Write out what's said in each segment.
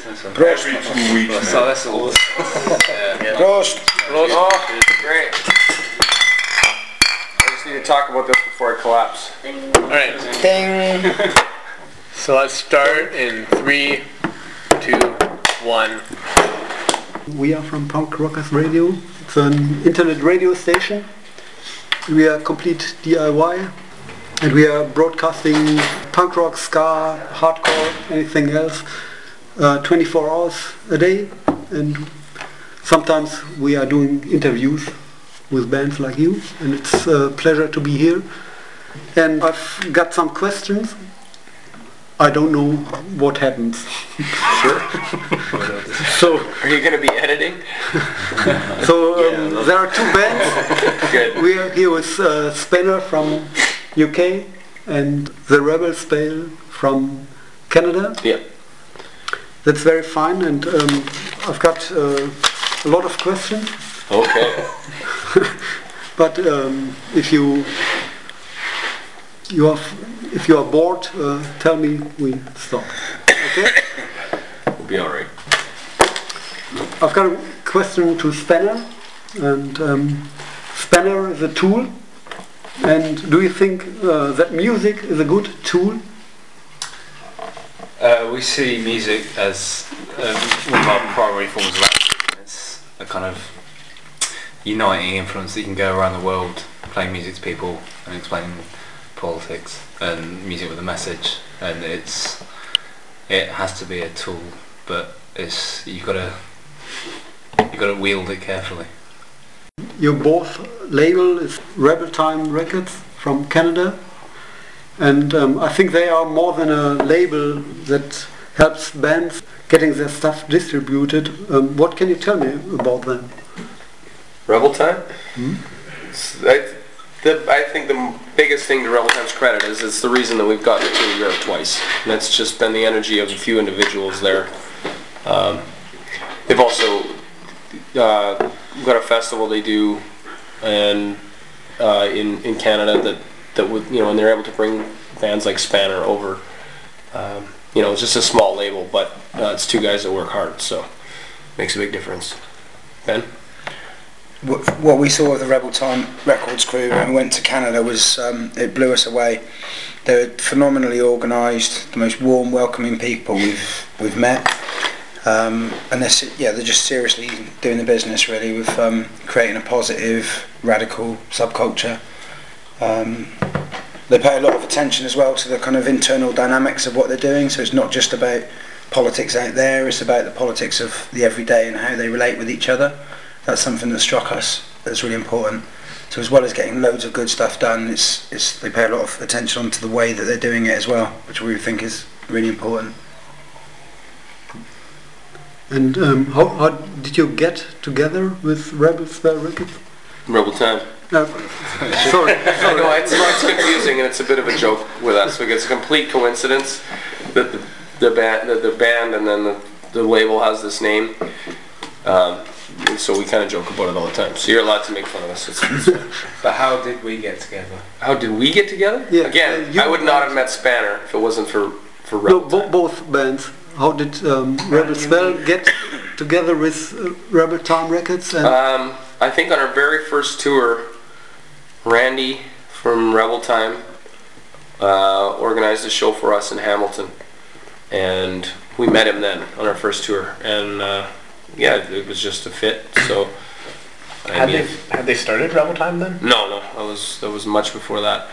Prost. Every two weeks. So that's all. Prost. Prost. Oh, great. I just need to talk about this before I collapse. Alright. Ding. So let's start in three, two, one. We are from Punk Rockers Radio. It's an internet radio station. We are complete DIY and we are broadcasting punk rock, ska, hardcore, anything else, uh, 24 hours a day. And sometimes we are doing interviews with bands like you, and it's a pleasure to be here. And I've got some questions. I don't know what happens. Sure. so Are you going to be editing? So um, there are two bands. Good. We are here with uh, Spanner from UK and the Rebel Spell from Canada. Yeah. That's very fine, and um, I've got uh, a lot of questions. Okay. But um, if you you are if you are bored, uh, tell me. We stop. Okay. We'll be alright. I've got a question to Spanner, and um, Spanner is a tool. And do you think uh, that music is a good tool? Uh, we see music as um, one of our primary forms of activism. It's a kind of uniting influence that you can go around the world playing music to people and explaining politics and music with a message. And it's it has to be a tool, but it's you've got to you've got to wield it carefully. Your both label is Rebel Time Records from Canada, and um, I think they are more than a label that helps bands getting their stuff distributed. Um, what can you tell me about them? Rebel Time? S- I, the, I think the biggest thing to Rebel Time's credit is it's the reason that we've gotten to Europe twice. And that's just been the energy of a few individuals there. Um, they've also uh, got a festival they do and uh, in in Canada that that would you know and they're able to bring bands like Spanner over. Um, you know, it's just a small label, but uh, it's two guys that work hard, so makes a big difference. Ben. What we saw of the Rebel Time Records crew when we went to Canada was um, it blew us away. They're phenomenally organised, the most warm, welcoming people we've we've met, um, and they're yeah they're just seriously doing the business really with um, creating a positive, radical subculture. Um, they pay a lot of attention as well to the kind of internal dynamics of what they're doing. So it's not just about politics out there; it's about the politics of the everyday and how they relate with each other. That's something that struck us that's really important. So as well as getting loads of good stuff done, it's, it's they pay a lot of attention onto the way that they're doing it as well, which we think is really important. And um, how, how did you get together with Rebel Spell Records? Rebel Time. No, sorry, I know it's, it's confusing and it's a bit of a joke with us because it's a complete coincidence that the, the band, the, the band, and then the, the label has this name. Um, so we kind of joke about it all the time. So you're allowed to make fun of us. It's, it's. But how did we get together? How did we get together? Yeah, Again, uh, you- I would not have met Spanner if it wasn't for for no, bo- both bands. How did um, Rebel Spell get together with uh, Rebel Time Records? And Um, I think on our very first tour, Randy from Rebel Time uh, organized a show for us in Hamilton, and we met him then on our first tour, and uh, yeah, it was just a fit. So, I Had mean, they had they started Rebel Time then? no, no, that was that was much before that,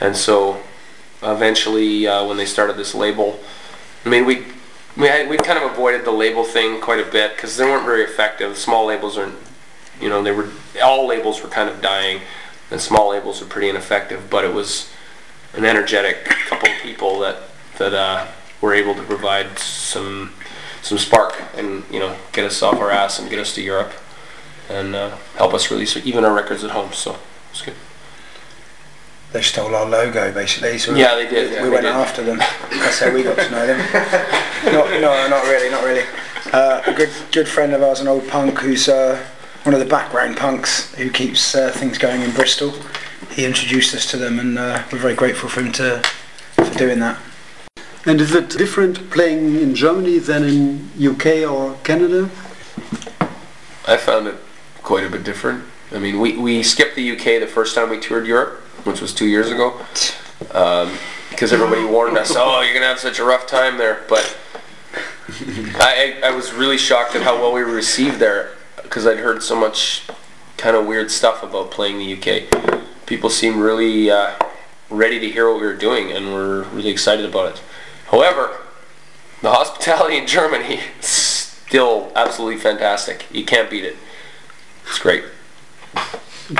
and so eventually uh, when they started this label, I mean we we had, we kind of avoided the label thing quite a bit because they weren't very effective. Small labels aren't, you know, they were all labels were kind of dying, and small labels are pretty ineffective. But it was an energetic couple of people that that uh, were able to provide some some spark and you know get us off our ass and get us to Europe and uh, help us release even our records at home. So it's good. They stole our logo basically. So Yeah, they did, yeah, we they went did. after them. That's how we got to know them. not, no, not really, not really. Uh, a good good friend of ours, an old punk who's uh, one of the background punks who keeps uh, things going in Bristol. He introduced us to them, and uh, we're very grateful for him to for doing that. And is it different playing in Germany than in UK or Canada? I found it quite a bit different. I mean, we, we skipped the UK the first time we toured Europe, which was two years ago, um, because everybody warned us, oh, you're going to have such a rough time there. But I, I I was really shocked at how well we were received there, because I'd heard so much kind of weird stuff about playing the UK. People seemed really uh, ready to hear what we were doing, and were really excited about it. However, the hospitality in Germany is still absolutely fantastic. You can't beat it. It's great.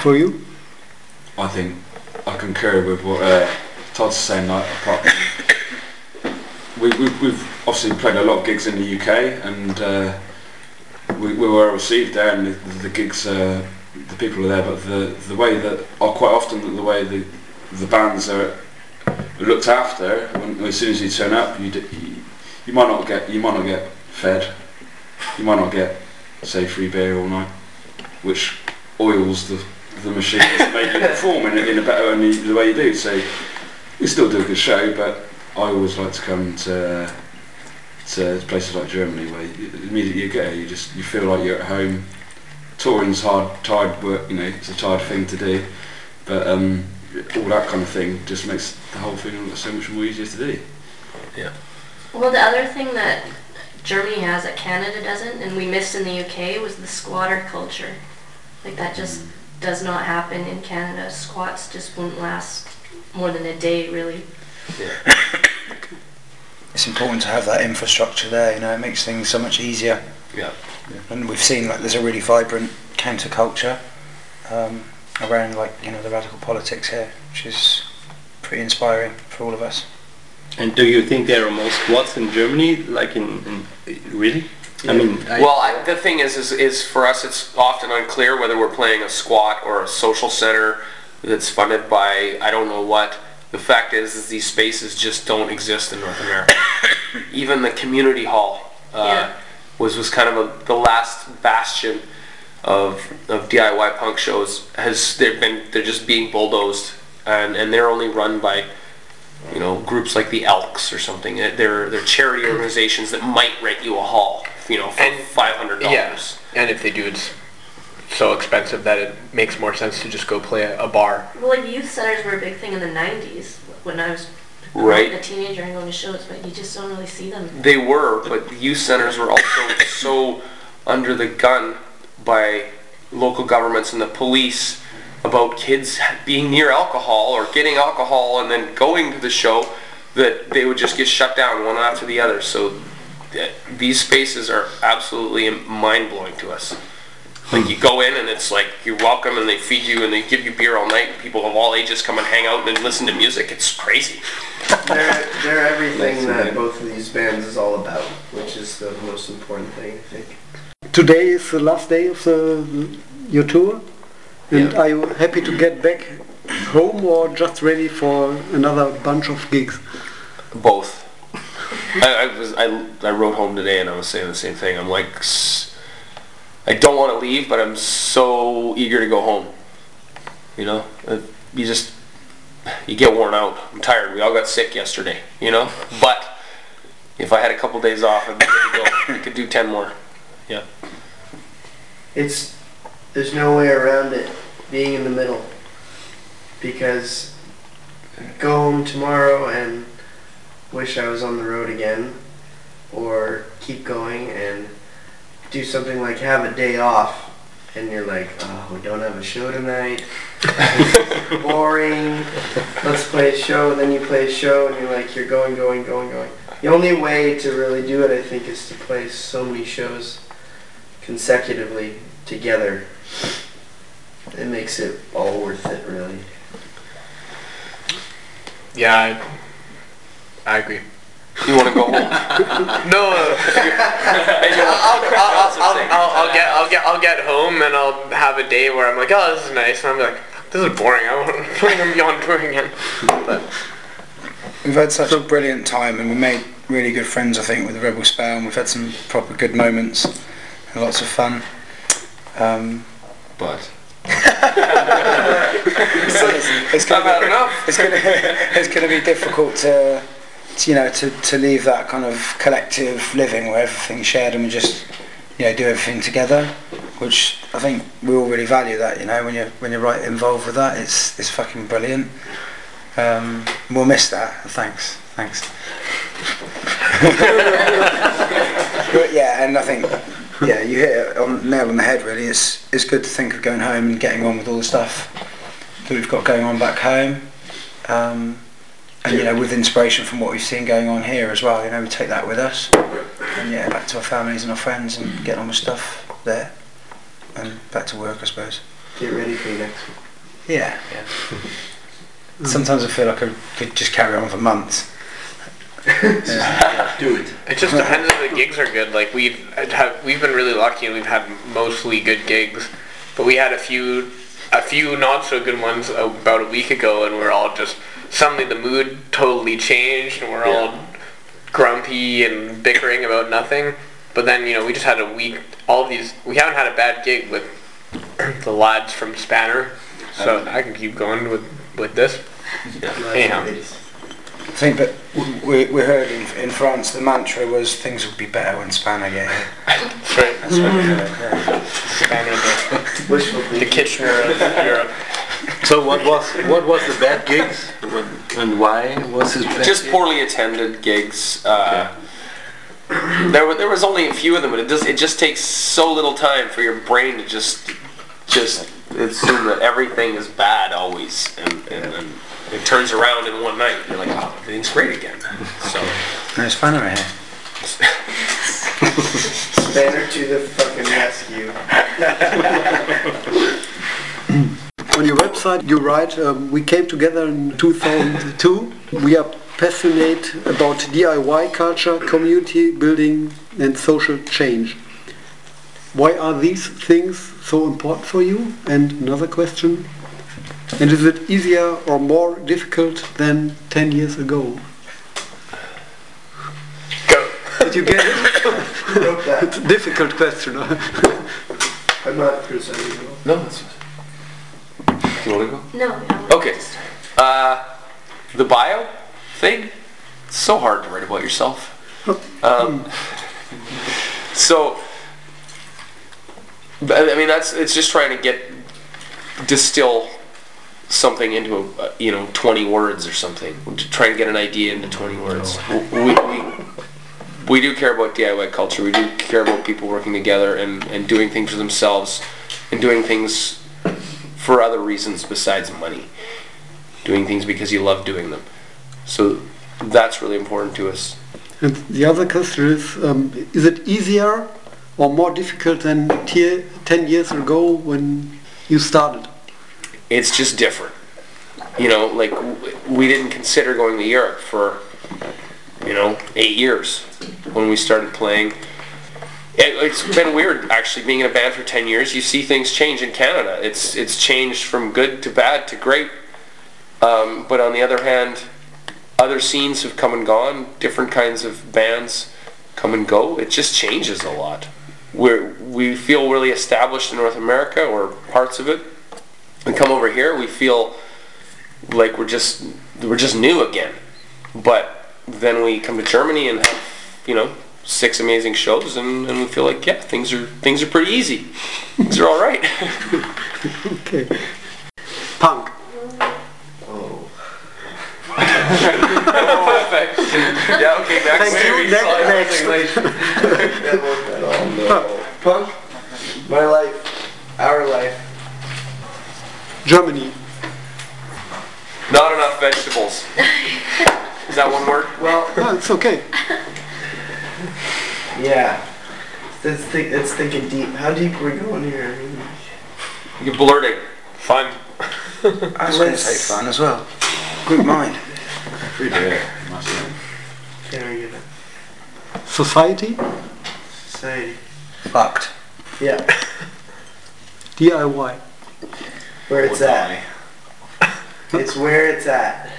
For you? I think I concur with what uh, Todd's saying. Like, apart we, we, we've obviously played a lot of gigs in the UK, and uh, we, we were received there, and the, the gigs, uh, the people are there. But the the way that, or quite often, the way the the bands are looked after. When, as soon as you turn up, you, d- you might not get you might not get fed. You might not get say free beer all night, which oils the the machine to make you perform in, in a better way the way you do. So you still do a good show, but I always like to come to to places like Germany where you, immediately you get here, you just you feel like you're at home. Touring's hard, tired work. You know, it's a tired thing to do, but um, all that kind of thing just makes the whole thing so much more easier to do. Yeah. Well, the other thing that Germany has that Canada doesn't, and we missed in the UK, was the squatter culture. Like that just does not happen in Canada. Squats just wouldn't last more than a day, really. It's important to have that infrastructure there. You know, it makes things so much easier. Yeah. And we've seen like there's a really vibrant counterculture um, around like you know the radical politics here, which is pretty inspiring for all of us. And do you think there are more squats in Germany, like in, in really? I mean, Well, I, the thing is, is, is for us, it's often unclear whether we're playing a squat or a social center that's funded by I don't know what. The fact is, is these spaces just don't exist in North America. Even the community hall uh, Yeah. was was kind of a, the last bastion of of DIY punk shows. Has they've been they're just being bulldozed, and and they're only run by you know groups like the Elks or something. They're they're charity organizations that might rent you a hall, you know, for And- five hundred Yeah, and if they do, it's so expensive that it makes more sense to just go play a, a bar. Well, like youth centers were a big thing in the '90s when I was Right. a teenager and going to shows, but you just don't really see them. They were, but the youth centers were also so under the gun by local governments and the police about kids being near alcohol or getting alcohol and then going to the show that they would just get shut down one after the other. So th- these spaces are absolutely mind blowing to us. Like you go in and it's like you're welcome and they feed you and they give you beer all night. and People of all ages come and hang out and listen to music. It's crazy. They're, they're everything that both of these bands is all about, which is the most important thing, I think. Today is the last day of the, your tour. And are you happy to get back home or just ready for another bunch of gigs? Both. I, I was I, I wrote home today and I was saying the same thing. I'm like, s- I don't want to leave, but I'm so eager to go home. You know, Uh, you just you get worn out. I'm tired. We all got sick yesterday. You know, but if I had a couple days off, I'd be good to go. I could do ten more. Yeah. It's there's no way around it being in the middle because go home tomorrow and wish I was on the road again or keep going and do something like have a day off and you're like oh we don't have a show tonight boring let's play a show And then you play a show and you're like you're going going going going the only way to really do it I think is to play so many shows consecutively together. It makes it all worth it, really. Yeah, I, I agree. You want to go home? No, uh, I'll, I'll, I'll, I'll, I'll get I'll get I'll get home and I'll have a day where I'm like, oh, this is nice, and I'm like, this is boring. I want to be on tour again. But We've had such a brilliant time and we made really good friends I think with the Rebel Spell and we've had some proper good moments and lots of fun. Um, But it's I've gonna, enough. it's gonna it's gonna be difficult to you know, to, to leave that kind of collective living where everything's shared and we just, you know, do everything together, which I think we all really value that, you know, when you're, when you're right involved with that, it's, it's fucking brilliant. Um, we'll miss that. Thanks. Thanks. but yeah, and I think, yeah, you hit it on nail on the head. Really, it's it's good to think of going home and getting on with all the stuff that we've got going on back home, um, and you know, with inspiration from what we've seen going on here as well. You know, we take that with us, and yeah, back to our families and our friends and get on with stuff there, and back to work, I suppose. Get ready for the next one. Yeah. Sometimes I feel like I could just carry on for months. Do it. It just depends if the gigs are good. Like we've have, we've been really lucky and we've had mostly good gigs, but we had a few a few not so good ones about a week ago, and we're all just suddenly the mood totally changed, and we're all grumpy and bickering about nothing. But then you know we just had a week. All of these we haven't had a bad gig with the lads from Spanner, so um, I can keep going with with this. Anyhow. I think that we, we heard in, in France the mantra was things would be better when Spanner get here. That's right. That's what we heard. Yeah. Spanner, the, the. Kitchener of Europe. So what was what was the bad gigs What- and why was it bad? just poorly attended gigs. Uh, there, were, there was only a few of them, but it does. It just takes so little time for your brain to just, just assume that everything is bad always, and, and, and it turns around in one night. And You're like, oh, everything's great again. So No Spanner here. Banner to the fucking rescue. On your website, you write, um, we came together in 2002. We are passionate about DIY culture, community building, and social change. Why are these things so important for you? And another question, and is it easier or more difficult than 10 years ago? Go. Did you get it? It's a difficult question. I'm not criticizing you. no, that's. You want to go? No, no. Okay. Uh, the bio thing. It's so hard to write about yourself. Um, so, I mean, that's it's just trying to get distill something into a, uh, you know 20 words or something. To try and get an idea into 20 words. We, we, we do care about DIY culture. We do care about people working together and, and doing things for themselves and doing things for other reasons besides money. Doing things because you love doing them. So that's really important to us. And the other question is, um, is it easier or more difficult than te- 10 years ago when you started? It's just different. You know, like we didn't consider going to Europe for, you know, eight years when we started playing. It, it's been weird actually being in a band for 10 years. You see things change in Canada. It's it's changed from good to bad to great. Um, but on the other hand, other scenes have come and gone. Different kinds of bands come and go. It just changes a lot. We're, we feel really established in North America or parts of it. We come over here, we feel like we're just we're just new again. But then we come to Germany and have you know six amazing shows, and, and we feel like yeah things are things are pretty easy. things are all right. Okay. Punk. Oh. yeah. Okay. Next. Thank you. Next. next. That won't at all. No. Punk. My life. Our life. Germany. Not enough vegetables. Is that one word? Well, Ah, it's okay. yeah. Let's think. Let's thinking deep. How deep are we going here? I mean, You're blurting. Fun. I was going to say fun as well. Good mind. Yeah, massive. can't argue. Society. Society. Fucked. Yeah. DIY. Where it's at. It's where it's at.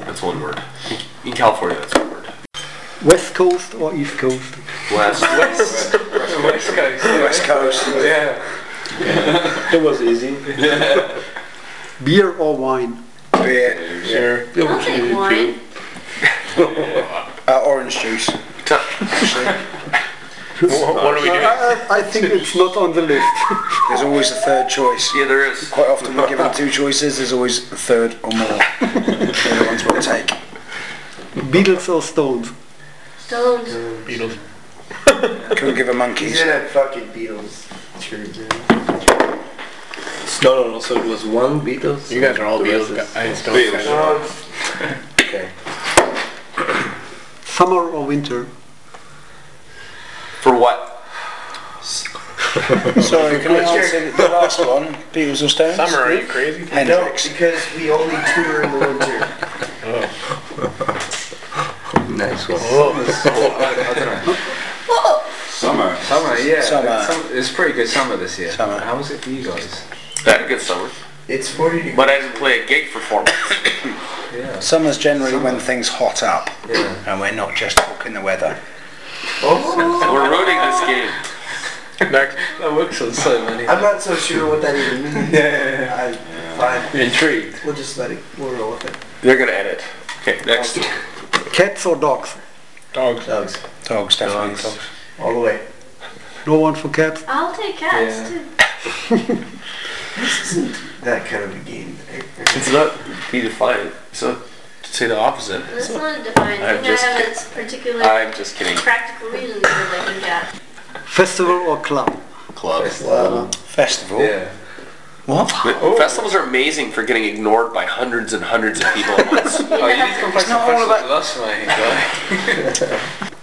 That's one word. In California, that's one word. West Coast or East Coast? West. West. West Coast. West Coast. Yeah. That was easy. Yeah. Beer or wine? Beer. Sure. I'll take wine. Uh, orange juice. What, what do we do? I, I think it's not on the list. there's always a third choice. Yeah, there is. Quite often we're given two choices. There's always a third or more. They're the ones we'll take. Beatles or Stones? Stones. Beatles. Couldn't give a He's monkeys. in a fucking Beatles shirt, man. No, no, no. So it was one Beatles. You guys are all The Beatles rest is- guys. Stones guys. Okay. Summer or winter? For what? Sorry, can I answer the last one? Beatles or Stones? Summer, are you crazy? no, Hendrix. because we only tour in the winter. Nice one. I, I don't know. Summer. Summer, yeah. Summer. Some- it's pretty good summer this year. Summer. How was it for you guys? I had a good summer, It's 40 degrees. but I didn't play a gig for four months. Yeah. Summer's generally when things hot up, Yeah. and we're not just talking the weather. Oh. We're ruining this game. Next. That works on so many. I'm not so sure what that even means. yeah, I, fine. intrigued. We'll just let it. We'll roll with it. They're gonna edit. Okay, next. Cats or dogs? Dogs. Dogs. Dogs, definitely. Dogs. Dogs. All the way. No one for cats? I'll take cats Yeah. too. This isn't that kind of a game. It's not be defined. So say the opposite. That's not defined. I'm just I have its particular I'm just kidding. practical reasons for liking cats. Festival or club? Club. Festival. Yeah. What? Festivals are amazing for getting ignored by hundreds and hundreds of people at once. Oh, you need to come play It's some not festivals with us, mate. guy.